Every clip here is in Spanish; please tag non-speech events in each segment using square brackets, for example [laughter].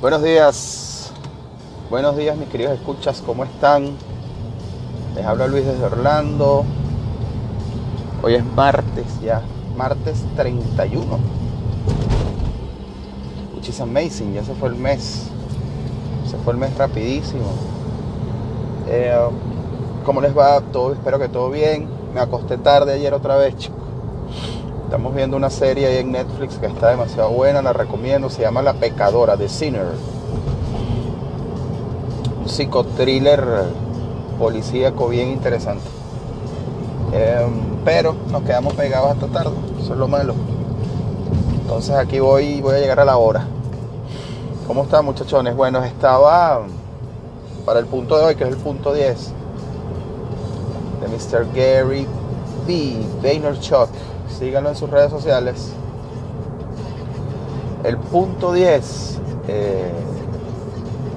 Buenos días, buenos días mis queridos escuchas, ¿cómo están? Les habla Luis desde Orlando. Hoy es martes ya, martes 31. Which is amazing, ya se fue el mes. Se fue el mes rapidísimo. Eh, ¿Cómo les va? Todo, espero que todo bien. Me acosté tarde ayer otra vez, chicos. Estamos viendo una serie ahí en Netflix que está demasiado buena, la recomiendo. Se llama La Pecadora, The Sinner. Un psicotriller policíaco bien interesante. Eh, pero nos quedamos pegados hasta tarde, eso es lo malo. Entonces aquí voy, voy a llegar a la hora. ¿Cómo están muchachones? Bueno, estaba para el punto de hoy, que es el punto 10, de Mr. Gary B. Vaynerchuk. Síganlo en sus redes sociales. El punto 10 eh,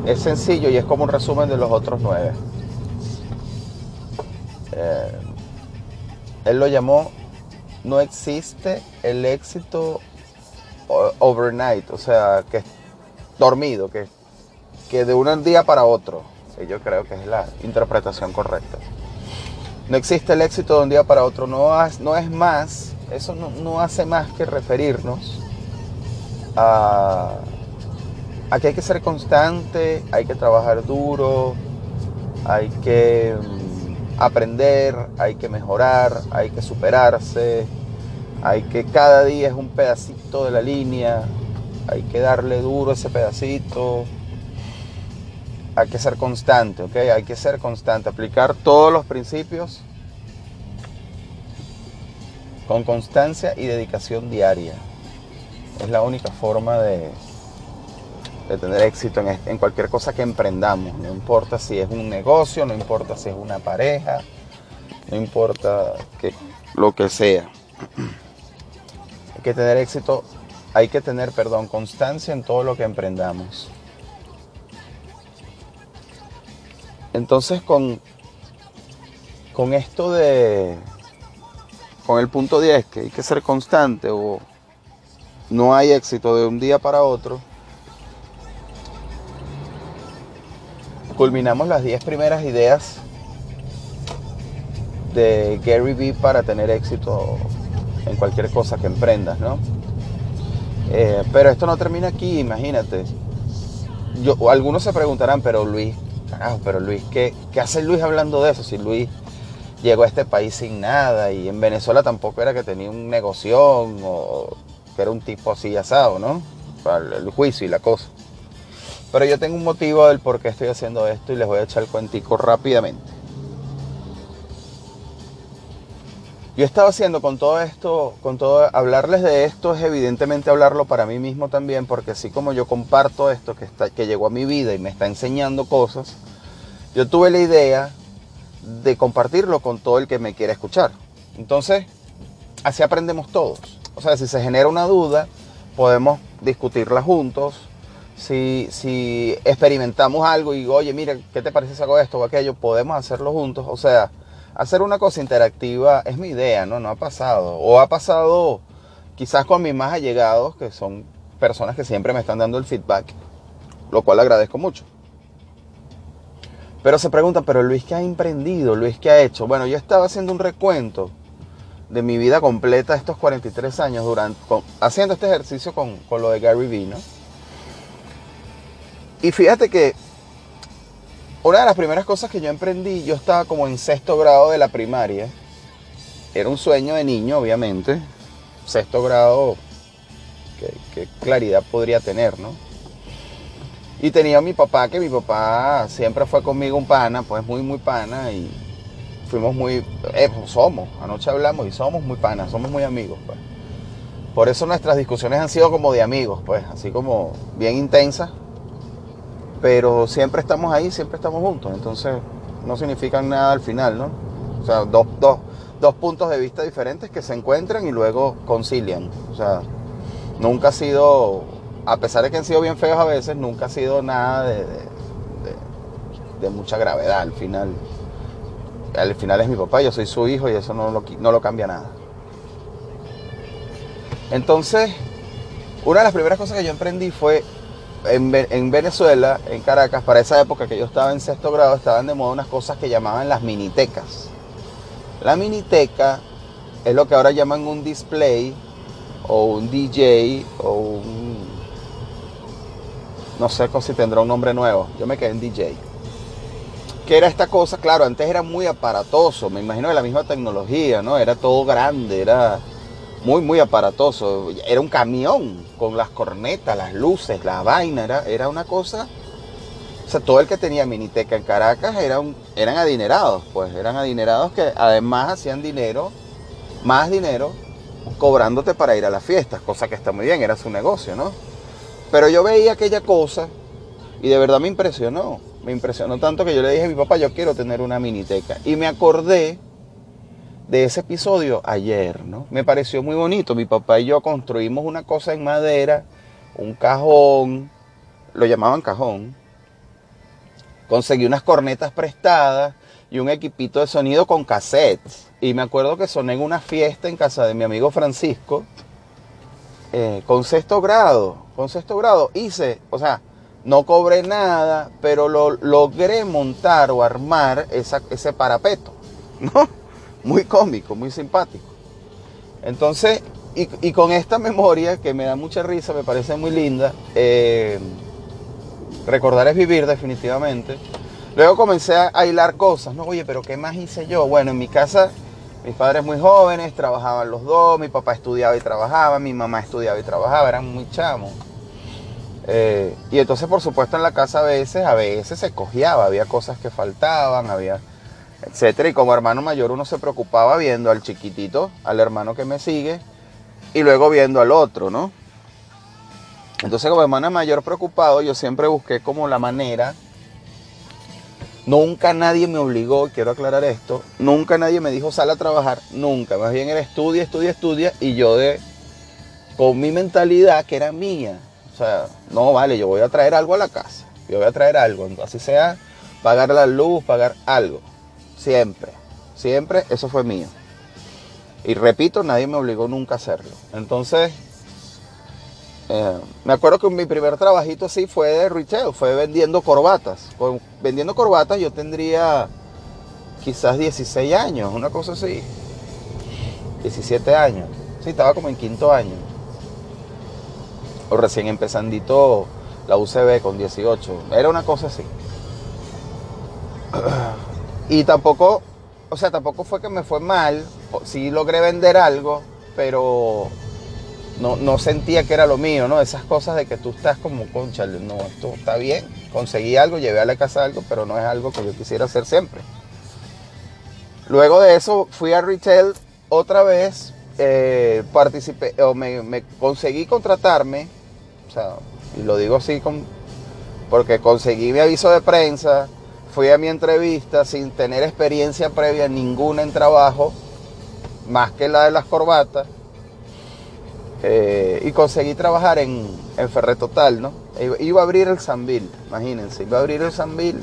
es sencillo y es como un resumen de los otros 9. Eh, él lo llamó no existe el éxito overnight, o sea, que es dormido, que, que de un día para otro. Yo creo que es la interpretación correcta. No existe el éxito de un día para otro, no, no es más, eso no, no hace más que referirnos a, que hay que ser constante, hay que trabajar duro, hay que aprender, hay que mejorar, hay que superarse, hay que cada día es un pedacito de la línea, hay que darle duro ese pedacito, hay que ser constante, ¿ok? Hay que ser constante, aplicar todos los principios con constancia y dedicación diaria. Es la única forma de, de tener éxito en, cualquier cosa que emprendamos. No importa si es un negocio, no importa si es una pareja, no importa que, lo que sea. Hay que tener éxito, hay que tener, perdón, constancia en todo lo que emprendamos. Entonces con, con esto de, con el punto 10, que hay que ser constante o no hay éxito de un día para otro, culminamos las 10 primeras ideas de Gary Vee para tener éxito en cualquier cosa que emprendas, ¿no? Eh, pero esto no termina aquí, imagínate. Yo, algunos se preguntarán, pero Luis, carajo, pero Luis, ¿qué, ¿qué hace Luis hablando de eso? Si Luis llegó a este país sin nada y en Venezuela tampoco era que tenía un negocio o que era un tipo así asado, ¿no? Para el juicio y la cosa. Pero yo tengo un motivo del por qué estoy haciendo esto y les voy a echar el cuentico rápidamente. Yo estaba haciendo con todo esto, con todo, hablarles de esto es evidentemente hablarlo para mí mismo también, porque así como yo comparto esto que, está, que llegó a mi vida y me está enseñando cosas, yo tuve la idea de compartirlo con todo el que me quiera escuchar. Entonces, así aprendemos todos. O sea, si se genera una duda, podemos discutirla juntos, si, si, experimentamos algo y oye, mira, ¿qué te parece si hago esto o aquello? Podemos hacerlo juntos. O sea, hacer una cosa interactiva es mi idea, ¿no? No ha pasado. O ha pasado quizás con mis más allegados, que son personas que siempre me están dando el feedback, lo cual agradezco mucho. Pero se preguntan, pero Luis, ¿qué ha emprendido? Luis, ¿qué ha hecho? Bueno, yo estaba haciendo un recuento de mi vida completa estos 43 años durante, haciendo este ejercicio con, con lo de Gary Vee, ¿no? Y fíjate que una de las primeras cosas que yo emprendí, yo estaba como en sexto grado de la primaria. Era un sueño de niño, obviamente. Sexto grado, qué claridad podría tener, ¿no? Y tenía a mi papá, que mi papá siempre fue conmigo un pana, pues muy, muy pana. Y fuimos muy, eh, somos, anoche hablamos y somos muy panas, somos muy amigos, pues. Por eso nuestras discusiones han sido como de amigos, pues, así como bien intensas pero siempre estamos ahí, siempre estamos juntos, entonces no significan nada al final, ¿no? O sea, dos, dos, dos puntos de vista diferentes que se encuentran y luego concilian. O sea, nunca ha sido, a pesar de que han sido bien feos a veces, nunca ha sido nada de, de, mucha gravedad al final. Al final es mi papá, yo soy su hijo y eso no lo, no lo cambia nada. Entonces, una de las primeras cosas que yo emprendí fue en, Venezuela, en Caracas, para esa época que yo estaba en sexto grado, estaban de moda unas cosas que llamaban las minitecas. La miniteca es lo que ahora llaman un display o un DJ o un... No sé si tendrá un nombre nuevo. Yo me quedé en DJ. ¿Qué era esta cosa? Claro, antes era muy aparatoso. Me imagino que la misma tecnología, ¿no? Era todo grande, era muy, muy aparatoso. Era un camión con las cornetas, las luces, la vaina. Era, era una cosa. O sea, todo el que tenía miniteca en Caracas era eran adinerados, pues. Eran adinerados que además hacían dinero, más dinero, cobrándote para ir a las fiestas, cosa que está muy bien, era su negocio, ¿no? Pero yo veía aquella cosa y de verdad me impresionó. Me impresionó tanto que yo le dije a mi papá, yo quiero tener una miniteca. Y me acordé de ese episodio ayer, ¿no? Me pareció muy bonito. Mi papá y yo construimos una cosa en madera, un cajón, lo llamaban cajón. Conseguí unas cornetas prestadas y un equipito de sonido con cassettes. Y me acuerdo que soné en una fiesta en casa de mi amigo Francisco, eh, con sexto grado, con sexto grado. Hice, o sea, no cobré nada, pero lo logré montar o armar ese parapeto, [laughs] ¿no? muy cómico, muy simpático. Entonces, y, con esta memoria que me da mucha risa, me parece muy linda, eh, recordar es vivir definitivamente. Luego comencé a hilar cosas, ¿no? Oye, pero ¿qué más hice yo? Bueno, en mi casa, mis padres muy jóvenes, trabajaban los dos, mi papá estudiaba y trabajaba, mi mamá estudiaba y trabajaba, eran muy chamos. Eh, y entonces, por supuesto, en la casa a veces, a veces se cojeaba, había cosas que faltaban, había etcétera. Y como hermano mayor uno se preocupaba viendo al chiquitito, al hermano que me sigue, y luego viendo al otro, ¿no? Entonces como hermano mayor preocupado, yo siempre busqué como la manera. Nunca nadie me obligó, quiero aclarar esto, nunca nadie me dijo sal a trabajar, nunca. Más bien era estudia, estudia, estudia, y yo de, con mi mentalidad que era mía. O sea, no vale, yo voy a traer algo a la casa, yo voy a traer algo, así sea pagar la luz, pagar algo. Siempre, siempre eso fue mío. Y repito, nadie me obligó nunca a hacerlo. Entonces, eh, me acuerdo que mi primer trabajito así fue de retail, fue vendiendo corbatas. vendiendo corbatas yo tendría quizás 16 años, una cosa así. 17 años. Sí, estaba como en quinto año. O recién empezandito la UCB con 18. Era una cosa así. Y tampoco, o sea, tampoco fue que me fue mal. Sí logré vender algo, pero no, sentía que era lo mío, ¿no? Esas cosas de que tú estás como, concha, no, esto está bien. Conseguí algo, llevé a la casa algo, pero no es algo que yo quisiera hacer siempre. Luego de eso fui a retail otra vez, eh, participé, o me, conseguí contratarme, o sea, y lo digo así con, porque conseguí mi aviso de prensa, fui a mi entrevista sin tener experiencia previa ninguna en trabajo, más que la de las corbatas, eh, y conseguí trabajar en, en Ferretotal, ¿no? Iba a abrir el Sanville, imagínense, iba a abrir el Sanville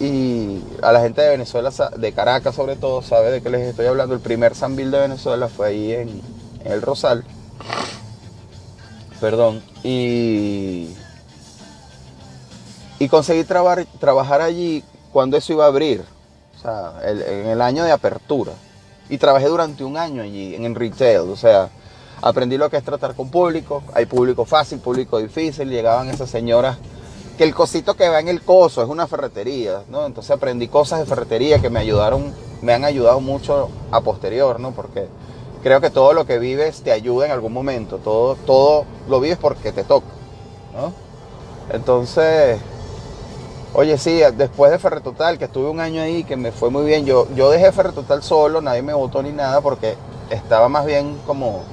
y a la gente de Venezuela, de Caracas sobre todo, sabe de qué les estoy hablando. El primer Sanville de Venezuela fue ahí en, el Rosal. Perdón. Y y conseguí trabajar allí cuando eso iba a abrir, o sea, en el año de apertura. Y trabajé durante un año allí, en retail, o sea, aprendí lo que es tratar con público. Hay público fácil, público difícil. Llegaban esas señoras que el cosito que va en el coso es una ferretería, ¿no? Entonces aprendí cosas de ferretería que me ayudaron, me han ayudado mucho a posterior, ¿no? Porque creo que todo lo que vives te ayuda en algún momento. Todo, todo lo vives porque te toca, ¿no? Entonces, Oye, sí, después de Ferretotal, que estuve un año ahí, que me fue muy bien, yo, yo dejé Ferretotal solo, nadie me votó ni nada, porque estaba más bien como...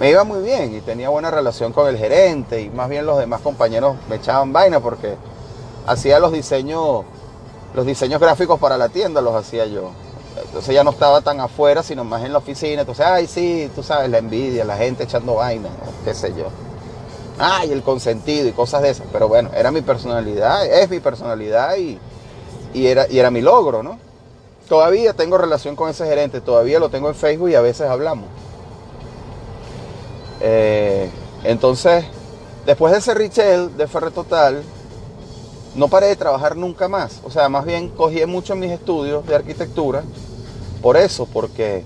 Me iba muy bien y tenía buena relación con el gerente y más bien los demás compañeros me echaban vaina porque hacía los diseños, los diseños gráficos para la tienda, los hacía yo. Entonces ya no estaba tan afuera, sino más en la oficina. Entonces, ay, sí, tú sabes, la envidia, la gente echando vaina, qué sé yo ay, el consentido y cosas de esas. Pero bueno, era mi personalidad, es mi personalidad y, era, y era mi logro, ¿no? Todavía tengo relación con ese gerente, todavía lo tengo en Facebook y a veces hablamos. Eh, entonces, Después de ese Richel, de Ferre Total, no paré de trabajar nunca más. O sea, más bien cogí mucho en mis estudios de arquitectura. Por eso, porque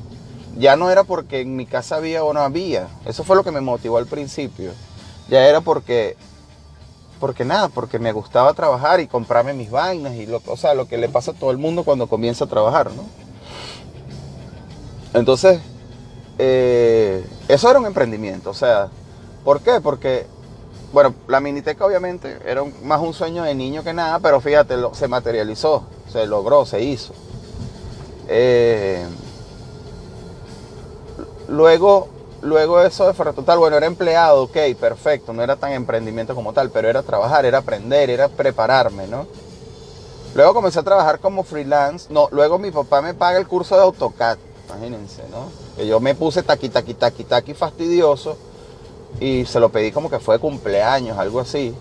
ya no era porque en mi casa había o no había. Eso fue lo que me motivó al principio. Ya era porque, porque nada, porque me gustaba trabajar y comprarme mis vainas y lo, o sea, lo que le pasa a todo el mundo cuando comienza a trabajar, ¿no? Entonces, eh, eso era un emprendimiento. O sea, ¿por qué? Porque bueno, la miniteca obviamente era más un sueño de niño que nada, pero fíjate, se materializó, se logró, se hizo. Eh, luego, luego eso de Ferretotal, bueno, era empleado, ok, perfecto, no era tan emprendimiento como tal, pero era trabajar, era aprender, era prepararme, ¿no? Luego comencé a trabajar como freelance, no, luego mi papá me paga el curso de AutoCAD, imagínense, ¿no? Yo me puse taqui, taqui, taqui, taqui fastidioso y se lo pedí como que fue cumpleaños, algo así.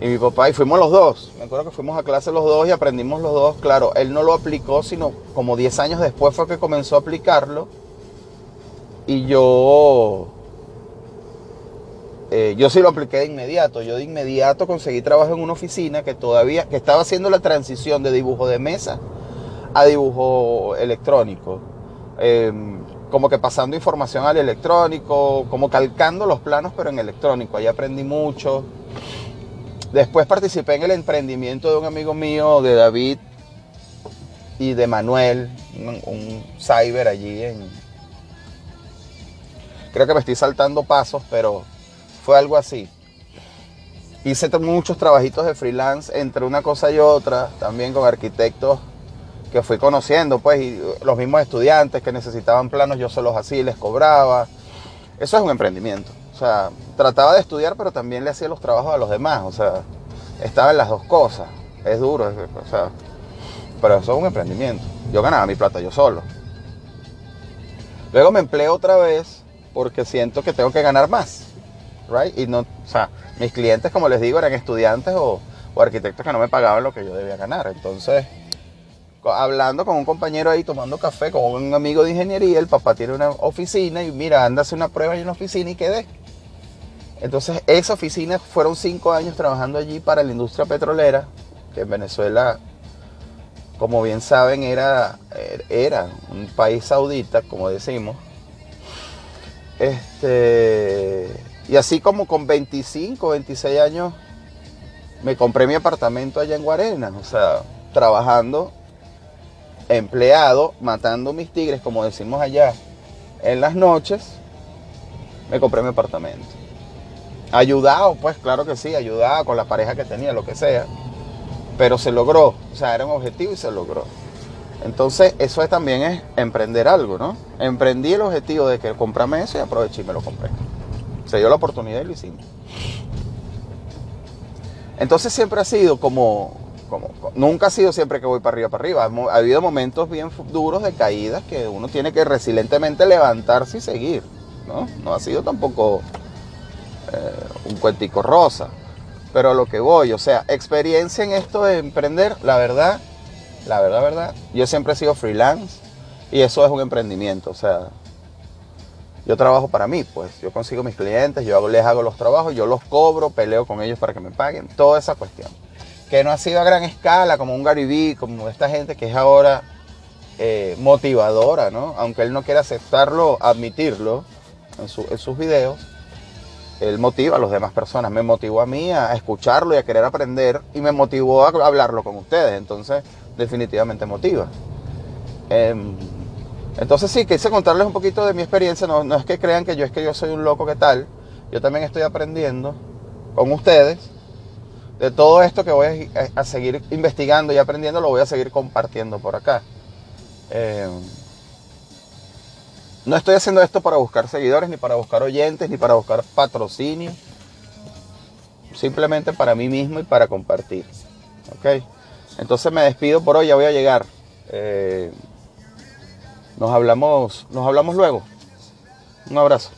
Y mi papá, y fuimos los dos, me acuerdo que fuimos a clase los dos y aprendimos los dos, claro, él no lo aplicó, sino como 10 años después fue que comenzó a aplicarlo. Y yo, eh, yo sí lo apliqué de inmediato, yo de inmediato conseguí trabajo en una oficina que todavía, que estaba haciendo la transición de dibujo de mesa a dibujo electrónico. Em, como que pasando información al electrónico, como calcando los planos, pero en electrónico. Ahí aprendí mucho. Después participé en el emprendimiento de un amigo mío, de David y de Manuel, un, cyber allí en... Creo que me estoy saltando pasos, pero fue algo así. Hice muchos trabajitos de freelance entre una cosa y otra, también con arquitectos que fui conociendo, pues, y los mismos estudiantes que necesitaban planos, yo se los y les cobraba. Eso es un emprendimiento. O sea, trataba de estudiar, pero también le hacía los trabajos a los demás. O sea, estaba en las dos cosas. Es duro, o sea, pero eso es un emprendimiento. Yo ganaba mi plata yo solo. Luego me empleo otra vez porque siento que tengo que ganar más. Right? Y no, o sea, mis clientes, como les digo, eran estudiantes o arquitectos que no me pagaban lo que yo debía ganar. Entonces, hablando con un compañero ahí tomando café con un amigo de ingeniería, el papá tiene una oficina y mira, anda una prueba en una oficina y quedé. Entonces esa oficina fueron cinco años trabajando allí para la industria petrolera, que en Venezuela, como bien saben, era, era un país saudita, como decimos. Este, y así como con 25, 26 años, me compré mi apartamento allá en Guarena, o sea, trabajando empleado matando mis tigres, como decimos allá, en las noches, me compré mi apartamento. Ayudado, pues claro que sí, ayudado con la pareja que tenía, lo que sea. Pero se logró, o sea, era un objetivo y se logró. Entonces, eso es, también es emprender algo, ¿no? Emprendí el objetivo de que comprame eso y aproveché y me lo compré. Se dio la oportunidad y lo hicimos. Entonces siempre ha sido como, nunca ha sido siempre que voy para arriba, para arriba. Ha habido momentos bien duros de caídas que uno tiene que resilientemente levantarse y seguir. No, no ha sido tampoco eh, un cuentico rosa. Pero a lo que voy, o sea, experiencia en esto de emprender, la verdad, la verdad, verdad, yo siempre he sido freelance y eso es un emprendimiento. O sea, yo trabajo para mí, pues yo consigo mis clientes, yo les hago los trabajos, yo los cobro, peleo con ellos para que me paguen, toda esa cuestión que no ha sido a gran escala, como un Gary como esta gente que es ahora eh, motivadora, ¿no? Aunque él no quiera aceptarlo, admitirlo en, sus videos, él motiva a las demás personas. Me motivó a mí a escucharlo y a querer aprender y me motivó a hablarlo con ustedes. Entonces, definitivamente motiva. Em, entonces sí, quise contarles un poquito de mi experiencia. No, no es que crean que yo es que yo soy un loco que tal. Yo también estoy aprendiendo con ustedes de todo esto que voy a, seguir investigando y aprendiendo, lo voy a seguir compartiendo por acá. Eh, no estoy haciendo esto para buscar seguidores, ni para buscar oyentes, ni para buscar patrocinio. Simplemente para mí mismo y para compartir. ¿Ok? Entonces me despido por hoy, ya voy a llegar. Eh, nos, hablamos, nos hablamos luego. Un abrazo.